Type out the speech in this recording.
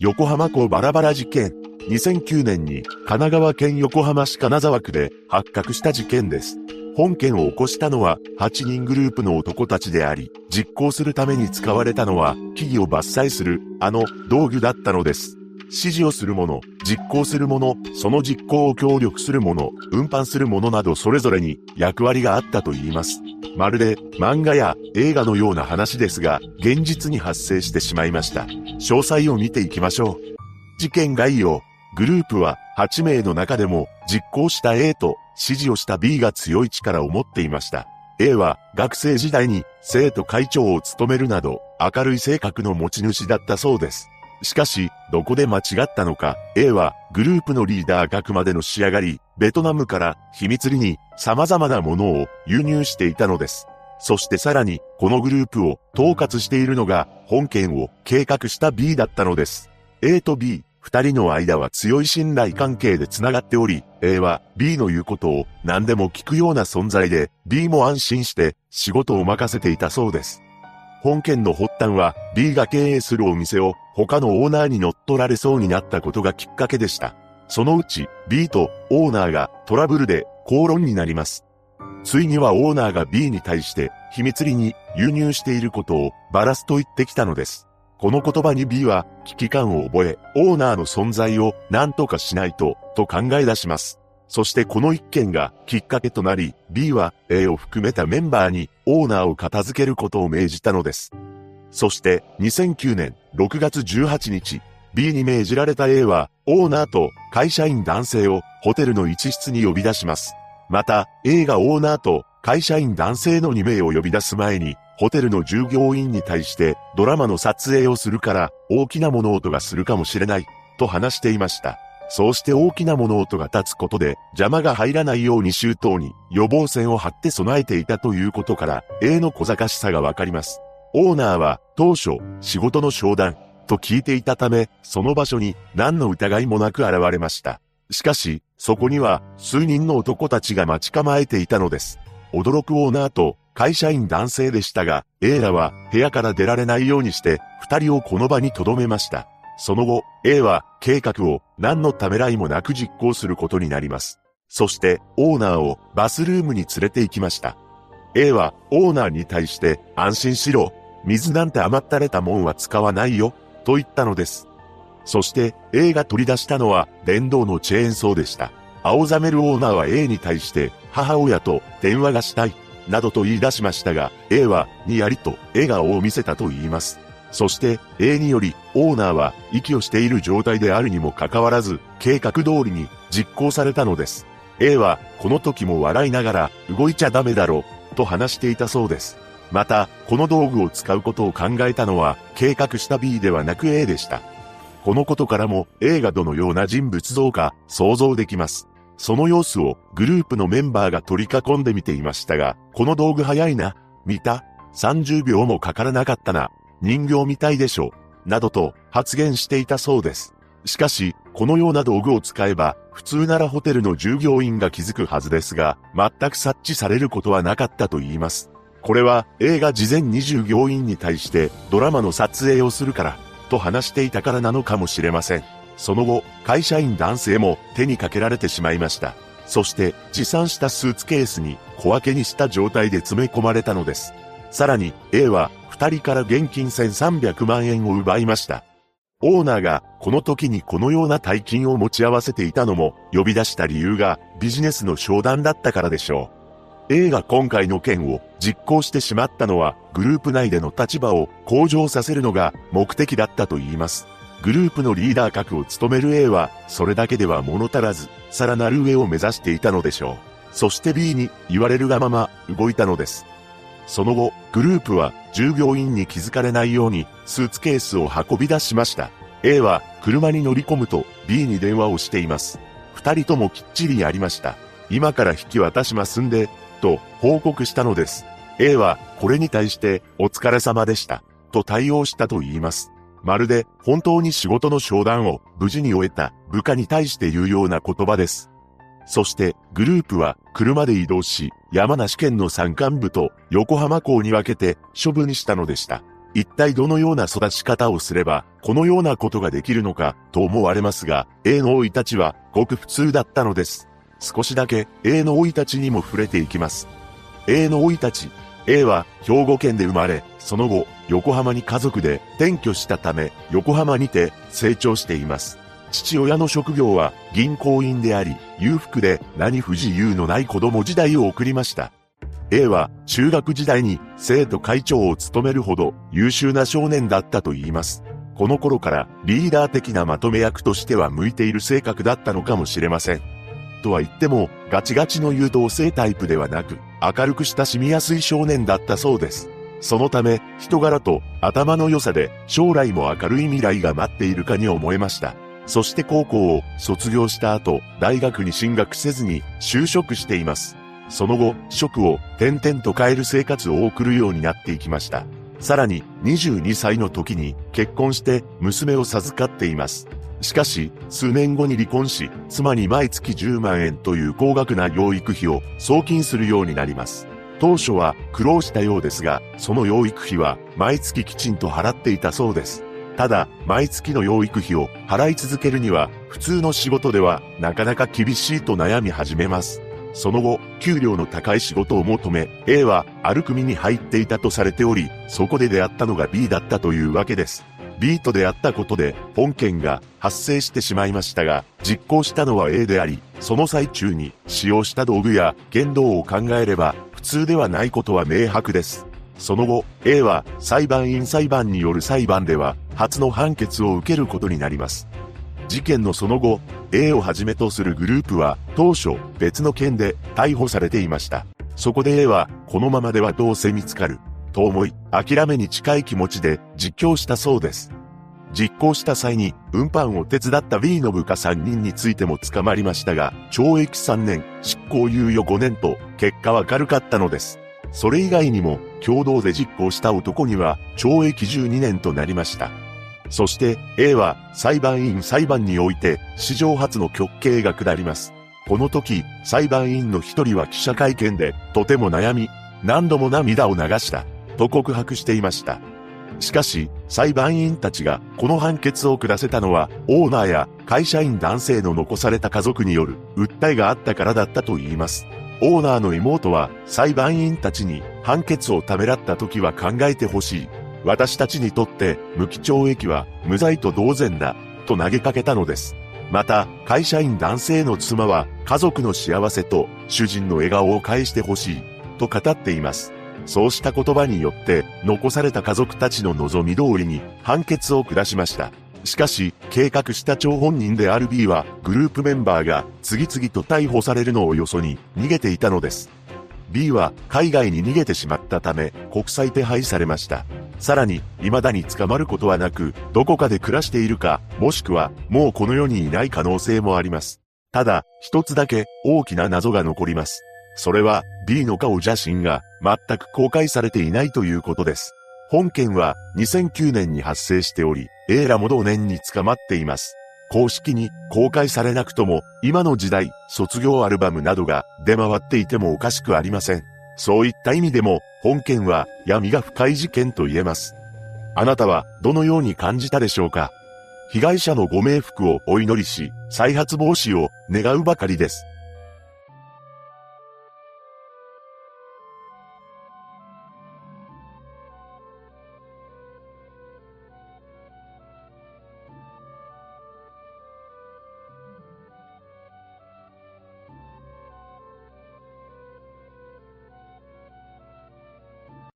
横浜港バラバラ事件。2009年に神奈川県横浜市金沢区で発覚した事件です。本件を起こしたのは8人グループの男たちであり、実行するために使われたのは木々を伐採するあの道具だったのです。指示をする者、実行する者、その実行を協力する者、運搬する者などそれぞれに役割があったと言います。まるで漫画や映画のような話ですが、現実に発生してしまいました。詳細を見ていきましょう。事件概要。グループは8名の中でも実行した A と指示をした B が強い力を持っていました。A は学生時代に生徒会長を務めるなど明るい性格の持ち主だったそうです。しかし、どこで間違ったのか、A はグループのリーダー格までの仕上がり、ベトナムから秘密裏に様々なものを輸入していたのです。そしてさらに、このグループを統括しているのが、本件を計画した B だったのです。A と B、二人の間は強い信頼関係で繋がっており、A は B の言うことを何でも聞くような存在で、B も安心して仕事を任せていたそうです。本件の発端は B が経営するお店を他のオーナーに乗っ取られそうになったことがきっかけでした。そのうち B とオーナーがトラブルで口論になります。ついにはオーナーが B に対して秘密裏に輸入していることをバラすと言ってきたのです。この言葉に B は危機感を覚え、オーナーの存在を何とかしないと、と考え出します。そしてこの一件がきっかけとなり、B は A を含めたメンバーにオーナーを片付けることを命じたのです。そして2009年6月18日、B に命じられた A はオーナーと会社員男性をホテルの一室に呼び出します。また A がオーナーと会社員男性の2名を呼び出す前にホテルの従業員に対してドラマの撮影をするから大きな物音がするかもしれないと話していました。そうして大きな物音が立つことで邪魔が入らないように周到に予防線を張って備えていたということから A の小賢しさがわかります。オーナーは当初仕事の商談と聞いていたためその場所に何の疑いもなく現れました。しかしそこには数人の男たちが待ち構えていたのです。驚くオーナーと会社員男性でしたが A らは部屋から出られないようにして二人をこの場に留めました。その後、A は計画を何のためらいもなく実行することになります。そしてオーナーをバスルームに連れて行きました。A はオーナーに対して安心しろ。水なんて余ったれたもんは使わないよ。と言ったのです。そして A が取り出したのは電動のチェーンソーでした。青ざめるオーナーは A に対して母親と電話がしたい。などと言い出しましたが、A はにやりと笑顔を見せたと言います。そして A によりオーナーは息をしている状態であるにもかかわらず計画通りに実行されたのです。A はこの時も笑いながら動いちゃダメだろと話していたそうです。また、この道具を使うことを考えたのは計画した B ではなく A でした。このことからも A がどのような人物像か想像できます。その様子をグループのメンバーが取り囲んで見ていましたが、この道具早いな。見た ?30 秒もかからなかったな。人形みたいでしょう。などと発言していたそうです。しかし、このような道具を使えば、普通ならホテルの従業員が気づくはずですが、全く察知されることはなかったと言います。これは映画事前に従業員に対してドラマの撮影をするから、と話していたからなのかもしれません。その後、会社員男性も手にかけられてしまいました。そして持参したスーツケースに小分けにした状態で詰め込まれたのです。さらに A は二人から現金1300万円を奪いました。オーナーがこの時にこのような大金を持ち合わせていたのも呼び出した理由がビジネスの商談だったからでしょう。A が今回の件を実行してしまったのはグループ内での立場を向上させるのが目的だったと言います。グループのリーダー格を務める A はそれだけでは物足らず、さらなる上を目指していたのでしょう。そして B に言われるがまま動いたのです。その後、グループは従業員に気づかれないようにスーツケースを運び出しました。A は車に乗り込むと B に電話をしています。二人ともきっちりやりました。今から引き渡しますんで、と報告したのです。A はこれに対してお疲れ様でした。と対応したと言います。まるで本当に仕事の商談を無事に終えた部下に対して言うような言葉です。そしてグループは車で移動し、山梨県の山間部と横浜港に分けて処分したのでした。一体どのような育ち方をすれば、このようなことができるのか、と思われますが、A の老いたちは、ごく普通だったのです。少しだけ A の老いたちにも触れていきます。A の老いたち。A は兵庫県で生まれ、その後、横浜に家族で転居したため、横浜にて成長しています。父親の職業は銀行員であり、裕福で何不自由のない子供時代を送りました。A は中学時代に生徒会長を務めるほど優秀な少年だったと言います。この頃からリーダー的なまとめ役としては向いている性格だったのかもしれません。とは言っても、ガチガチの優等生タイプではなく、明るく親しみやすい少年だったそうです。そのため、人柄と頭の良さで将来も明るい未来が待っているかに思えました。そして高校を卒業した後、大学に進学せずに就職しています。その後、職を転々と変える生活を送るようになっていきました。さらに、22歳の時に結婚して娘を授かっています。しかし、数年後に離婚し、妻に毎月10万円という高額な養育費を送金するようになります。当初は苦労したようですが、その養育費は毎月きちんと払っていたそうです。ただ、毎月の養育費を払い続けるには、普通の仕事ではなかなか厳しいと悩み始めます。その後、給料の高い仕事を求め、A はある組に入っていたとされており、そこで出会ったのが B だったというわけです。B と出会ったことで本件が発生してしまいましたが、実行したのは A であり、その最中に使用した道具や言動を考えれば普通ではないことは明白です。その後、A は裁判員裁判による裁判では初の判決を受けることになります。事件のその後、A をはじめとするグループは当初別の件で逮捕されていました。そこで A はこのままではどうせ見つかる。と思い、諦めに近い気持ちで実況したそうです。実行した際に、運搬を手伝った B の部下3人についても捕まりましたが、懲役3年、執行猶予5年と、結果は軽かったのです。それ以外にも、共同で実行した男には、懲役12年となりました。そして、A は、裁判員裁判において、史上初の極刑が下ります。この時、裁判員の一人は記者会見で、とても悩み、何度も涙を流した。と告白していました。しかし、裁判員たちがこの判決を下せたのは、オーナーや会社員男性の残された家族による訴えがあったからだったと言います。オーナーの妹は裁判員たちに判決をためらった時は考えてほしい。私たちにとって無期懲役は無罪と同然だ。と投げかけたのです。また、会社員男性の妻は家族の幸せと主人の笑顔を返してほしい。と語っています。そうした言葉によって、残された家族たちの望み通りに判決を下しました。しかし、計画した張本人である B は、グループメンバーが次々と逮捕されるのをよそに逃げていたのです。B は海外に逃げてしまったため、国際手配されました。さらに、未だに捕まることはなく、どこかで暮らしているか、もしくは、もうこの世にいない可能性もあります。ただ、一つだけ大きな謎が残ります。それは B の顔写真が全く公開されていないということです。本件は2009年に発生しており、A らも同年に捕まっています。公式に公開されなくとも、今の時代、卒業アルバムなどが出回っていてもおかしくありません。そういった意味でも、本件は闇が深い事件と言えます。あなたはどのように感じたでしょうか？被害者のご冥福をお祈りし、再発防止を願うばかりです。